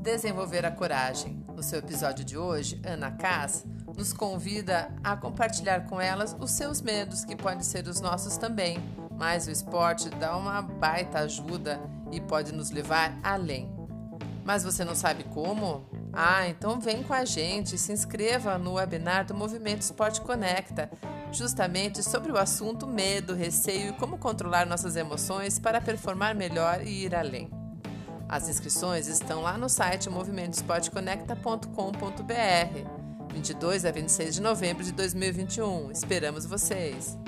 Desenvolver a coragem. No seu episódio de hoje, Ana Cass nos convida a compartilhar com elas os seus medos, que podem ser os nossos também. Mas o esporte dá uma baita ajuda e pode nos levar além. Mas você não sabe como? Ah, então vem com a gente, se inscreva no webinar do Movimento Esporte Conecta, justamente sobre o assunto medo, receio e como controlar nossas emoções para performar melhor e ir além. As inscrições estão lá no site movimentosportconecta.com.br. 22 a 26 de novembro de 2021. Esperamos vocês!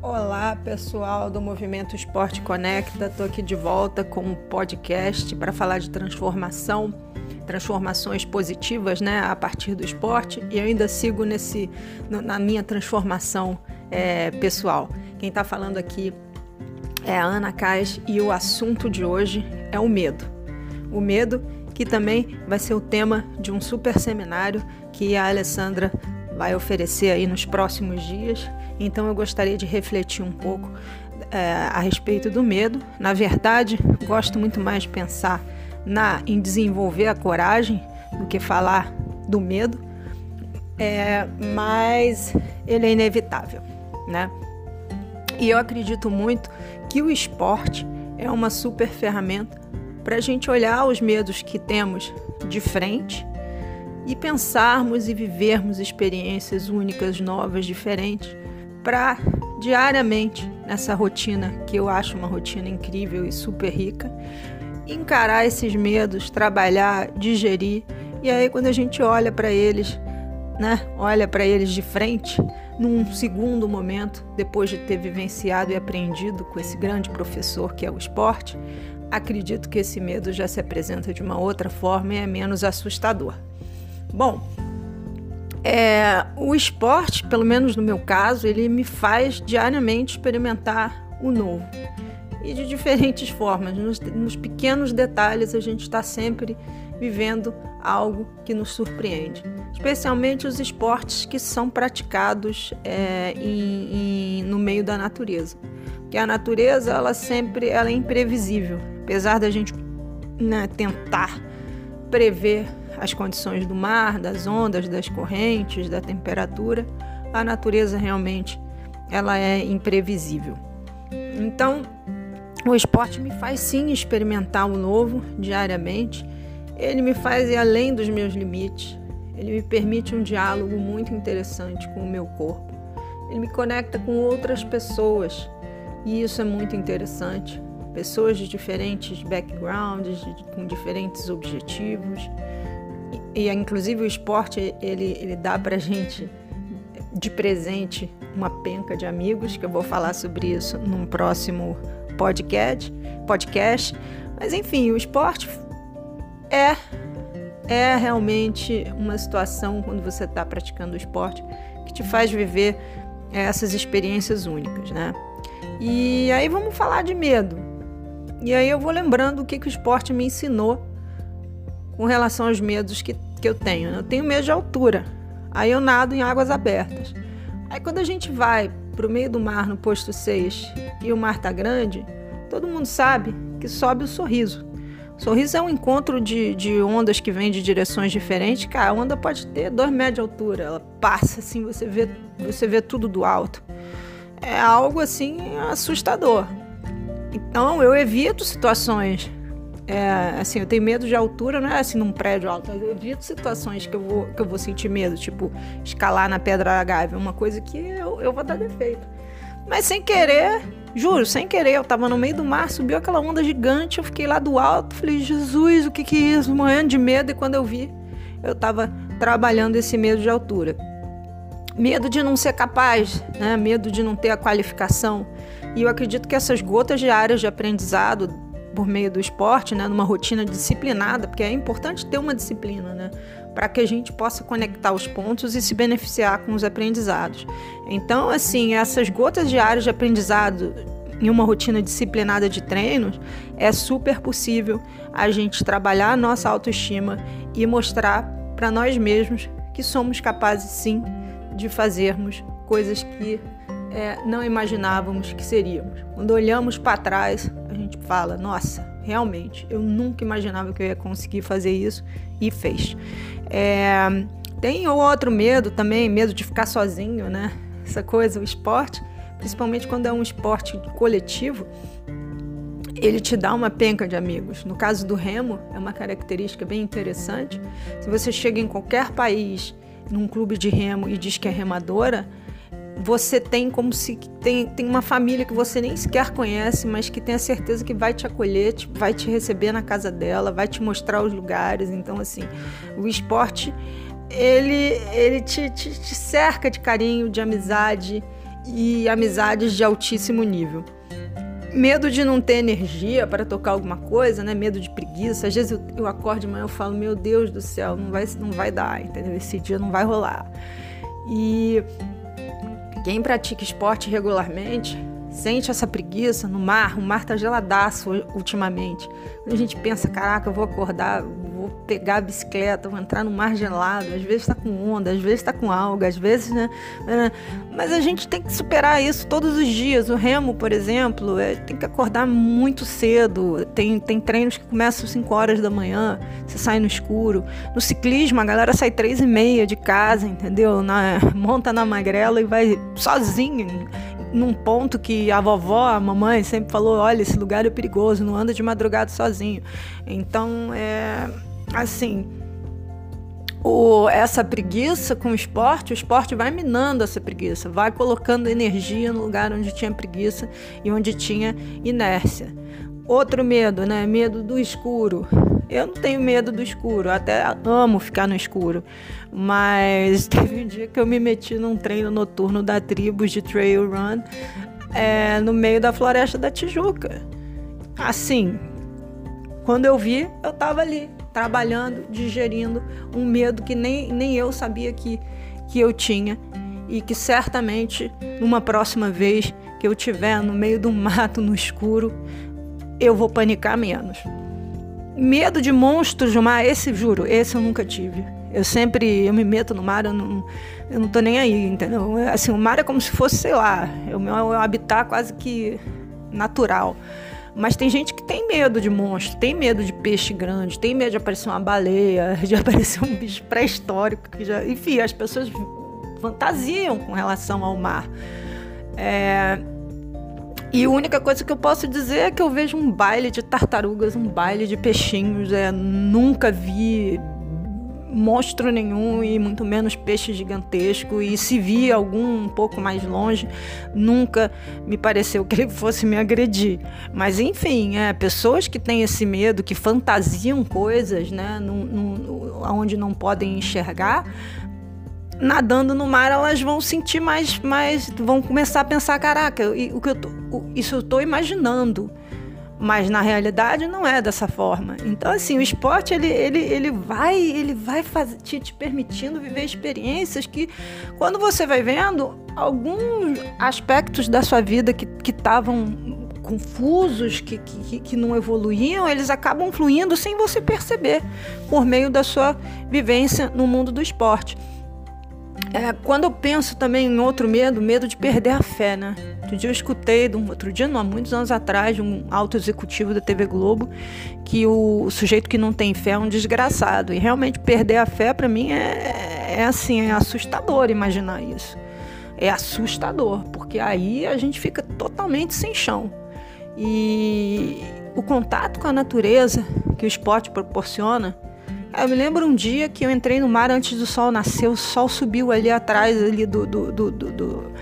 Olá, pessoal do Movimento Esporte Conecta. Estou aqui de volta com um podcast para falar de transformação transformações positivas né, a partir do esporte e eu ainda sigo nesse, na minha transformação é, pessoal. Quem está falando aqui é a Ana Cais e o assunto de hoje é o medo. O medo que também vai ser o tema de um super seminário que a Alessandra vai oferecer aí nos próximos dias. Então eu gostaria de refletir um pouco é, a respeito do medo. Na verdade, gosto muito mais de pensar na em desenvolver a coragem do que falar do medo, é, mas ele é inevitável, né? E eu acredito muito que o esporte é uma super ferramenta para a gente olhar os medos que temos de frente e pensarmos e vivermos experiências únicas, novas, diferentes, para diariamente nessa rotina que eu acho uma rotina incrível e super rica, encarar esses medos, trabalhar, digerir. E aí quando a gente olha para eles, né? Olha para eles de frente, num segundo momento, depois de ter vivenciado e aprendido com esse grande professor que é o esporte, acredito que esse medo já se apresenta de uma outra forma e é menos assustador. Bom, é, o esporte, pelo menos no meu caso, ele me faz diariamente experimentar o novo e de diferentes formas. Nos, nos pequenos detalhes, a gente está sempre vivendo algo que nos surpreende, especialmente os esportes que são praticados é, em, em, no meio da natureza. Porque a natureza, ela sempre ela é imprevisível, apesar da gente né, tentar prever as condições do mar, das ondas, das correntes, da temperatura, a natureza realmente ela é imprevisível. Então, o esporte me faz sim experimentar o novo diariamente. Ele me faz ir além dos meus limites. Ele me permite um diálogo muito interessante com o meu corpo. Ele me conecta com outras pessoas e isso é muito interessante. Pessoas de diferentes backgrounds, com diferentes objetivos. E, e inclusive o esporte ele, ele dá pra gente de presente uma penca de amigos, que eu vou falar sobre isso num próximo podcast, podcast. Mas enfim, o esporte é é realmente uma situação quando você está praticando o esporte que te faz viver essas experiências únicas, né? E aí vamos falar de medo. E aí eu vou lembrando o que, que o esporte me ensinou com relação aos medos que, que eu tenho. Eu tenho medo de altura. Aí eu nado em águas abertas. Aí quando a gente vai para o meio do mar no posto 6 e o mar tá grande, todo mundo sabe que sobe o sorriso. Sorriso é um encontro de, de ondas que vêm de direções diferentes. Cara, a onda pode ter dois metros de altura, ela passa assim, você vê, você vê tudo do alto. É algo assim assustador. Então eu evito situações. É, assim, eu tenho medo de altura, não é assim num prédio alto, eu evito situações que eu vou, que eu vou sentir medo, tipo escalar na pedra gávea, uma coisa que eu, eu vou dar defeito. Mas sem querer, juro, sem querer, eu tava no meio do mar, subiu aquela onda gigante, eu fiquei lá do alto, falei, Jesus, o que que é isso? Morrendo de medo, e quando eu vi, eu tava trabalhando esse medo de altura. Medo de não ser capaz, né? medo de não ter a qualificação. E eu acredito que essas gotas diárias de aprendizado por meio do esporte, né, numa rotina disciplinada, porque é importante ter uma disciplina, né, para que a gente possa conectar os pontos e se beneficiar com os aprendizados. Então, assim, essas gotas diárias de aprendizado em uma rotina disciplinada de treinos, é super possível a gente trabalhar a nossa autoestima e mostrar para nós mesmos que somos capazes sim de fazermos coisas que é, não imaginávamos que seríamos. Quando olhamos para trás, a gente fala: nossa, realmente, eu nunca imaginava que eu ia conseguir fazer isso e fez. É, tem outro medo também, medo de ficar sozinho, né? Essa coisa, o esporte, principalmente quando é um esporte coletivo, ele te dá uma penca de amigos. No caso do remo, é uma característica bem interessante. Se você chega em qualquer país, num clube de remo e diz que é remadora, você tem como se tem, tem uma família que você nem sequer conhece, mas que tem a certeza que vai te acolher, te, vai te receber na casa dela, vai te mostrar os lugares. Então, assim, o esporte ele, ele te, te, te cerca de carinho, de amizade e amizades de altíssimo nível. Medo de não ter energia para tocar alguma coisa, né? Medo de preguiça. Às vezes eu, eu acordo de manhã e falo, meu Deus do céu, não vai, não vai dar, entendeu? Esse dia não vai rolar. E quem pratica esporte regularmente sente essa preguiça no mar. O mar tá geladaço ultimamente. Quando a gente pensa, caraca, eu vou acordar, pegar a bicicleta, vou entrar no mar gelado. Às vezes está com onda, às vezes está com alga, às vezes, né? Mas a gente tem que superar isso todos os dias. O remo, por exemplo, é, tem que acordar muito cedo. Tem, tem treinos que começam às 5 horas da manhã, você sai no escuro. No ciclismo, a galera sai três e meia de casa, entendeu? Na, monta na magrela e vai sozinho num ponto que a vovó, a mamãe sempre falou, olha, esse lugar é perigoso, não anda de madrugada sozinho. Então, é assim, o, essa preguiça com o esporte, o esporte vai minando essa preguiça, vai colocando energia no lugar onde tinha preguiça e onde tinha inércia. Outro medo, né? Medo do escuro. Eu não tenho medo do escuro, até amo ficar no escuro. Mas teve um dia que eu me meti num treino noturno da Tribos de Trail Run é, no meio da Floresta da Tijuca. Assim, quando eu vi, eu estava ali, trabalhando, digerindo um medo que nem, nem eu sabia que, que eu tinha e que certamente numa próxima vez que eu tiver no meio do mato, no escuro, eu vou panicar menos. Medo de monstros de mar, esse juro, esse eu nunca tive. Eu sempre, eu me meto no mar, eu não, eu não tô nem aí, entendeu? Assim, o mar é como se fosse, sei lá, é o meu habitat quase que natural. Mas tem gente que tem medo de monstro, tem medo de peixe grande, tem medo de aparecer uma baleia, de aparecer um bicho pré-histórico. Que já, enfim, as pessoas fantasiam com relação ao mar. É, e a única coisa que eu posso dizer é que eu vejo um baile de tartarugas, um baile de peixinhos. É, nunca vi monstro nenhum e muito menos peixe gigantesco. E se vi algum um pouco mais longe, nunca me pareceu que ele fosse me agredir. Mas enfim, é, pessoas que têm esse medo, que fantasiam coisas, né, num, onde não podem enxergar, nadando no mar, elas vão sentir mais, mais vão começar a pensar, caraca, o que eu tô, isso eu estou imaginando. Mas na realidade não é dessa forma. Então assim, o esporte ele, ele, ele vai ele vai te, te permitindo viver experiências que quando você vai vendo alguns aspectos da sua vida que estavam confusos, que, que, que não evoluíam, eles acabam fluindo sem você perceber, por meio da sua vivência no mundo do esporte. É, quando eu penso também em outro medo, medo de perder a fé, né? Outro dia eu escutei, um, outro dia não, há muitos anos atrás, de um alto executivo da TV Globo, que o, sujeito que não tem fé é um desgraçado. E realmente perder a fé, para mim, é, é assim, é assustador imaginar isso. É assustador, porque aí a gente fica totalmente sem chão. E o contato com a natureza que o esporte proporciona eu me lembro um dia que eu entrei no mar antes do sol nascer, o sol subiu ali atrás ali do, do, do, do,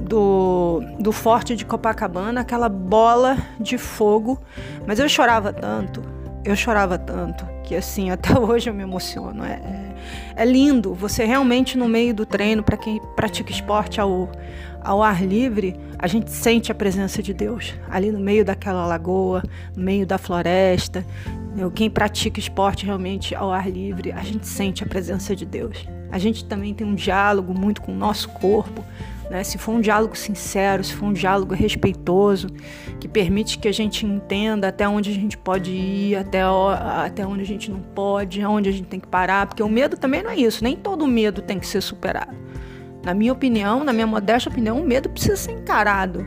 do, do forte de Copacabana, aquela bola de fogo. Mas eu chorava tanto, eu chorava tanto, que assim, até hoje eu me emociono. É, é, é lindo, você realmente no meio do treino, para quem pratica esporte ao, ao ar livre, a gente sente a presença de Deus ali no meio daquela lagoa, no meio da floresta. Quem pratica esporte realmente ao ar livre, a gente sente a presença de Deus. A gente também tem um diálogo muito com o nosso corpo, né? se for um diálogo sincero, se for um diálogo respeitoso, que permite que a gente entenda até onde a gente pode ir, até, até onde a gente não pode, aonde a gente tem que parar, porque o medo também não é isso, nem todo medo tem que ser superado. Na minha opinião, na minha modesta opinião, o medo precisa ser encarado.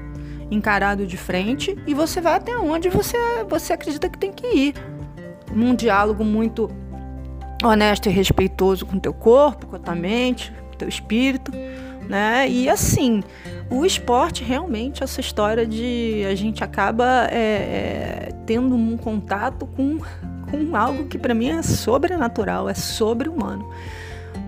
Encarado de frente e você vai até onde você, você acredita que tem que ir. Num diálogo muito honesto e respeitoso com teu corpo, com a tua mente, com teu espírito, né? E assim, o esporte realmente essa história de a gente acaba é, é, tendo um contato com, com algo que para mim é sobrenatural, é sobre-humano.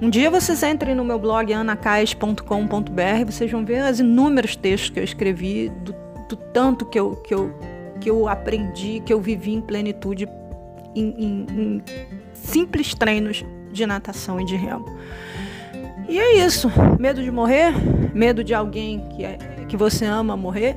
Um dia vocês entrem no meu blog anacais.com.br, vocês vão ver os inúmeros textos que eu escrevi, do, do, tanto que eu, que, eu, que eu aprendi, que eu vivi em plenitude em, em, em simples treinos de natação e de remo. E é isso. Medo de morrer? Medo de alguém que, é, que você ama morrer?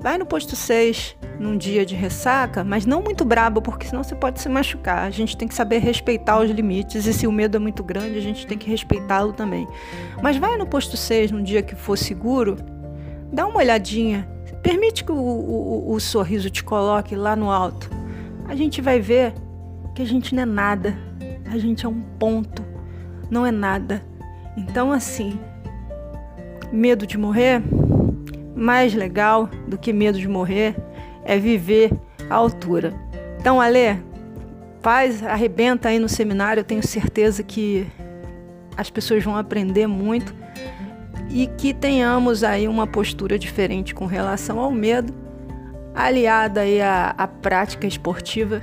Vai no posto 6 num dia de ressaca, mas não muito brabo, porque senão você pode se machucar. A gente tem que saber respeitar os limites e se o medo é muito grande, a gente tem que respeitá-lo também. Mas vai no posto 6 num dia que for seguro, dá uma olhadinha, permite que o, o, o sorriso te coloque lá no alto. A gente vai ver que a gente não é nada, a gente é um ponto, não é nada. Então, assim, medo de morrer, mais legal do que medo de morrer é viver à altura. Então, Ale, faz, arrebenta aí no seminário, eu tenho certeza que as pessoas vão aprender muito e que tenhamos aí uma postura diferente com relação ao medo, aliada aí à, à prática esportiva,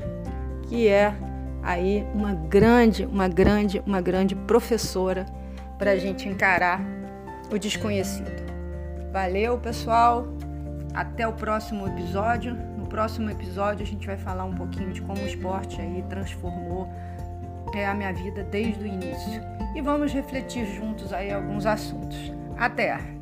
que é aí uma grande, uma grande, uma grande professora para a gente encarar o desconhecido. Valeu, pessoal. Até o próximo episódio. No próximo episódio a gente vai falar um pouquinho de como o esporte aí transformou é, a minha vida desde o início. E vamos refletir juntos aí alguns assuntos. Até!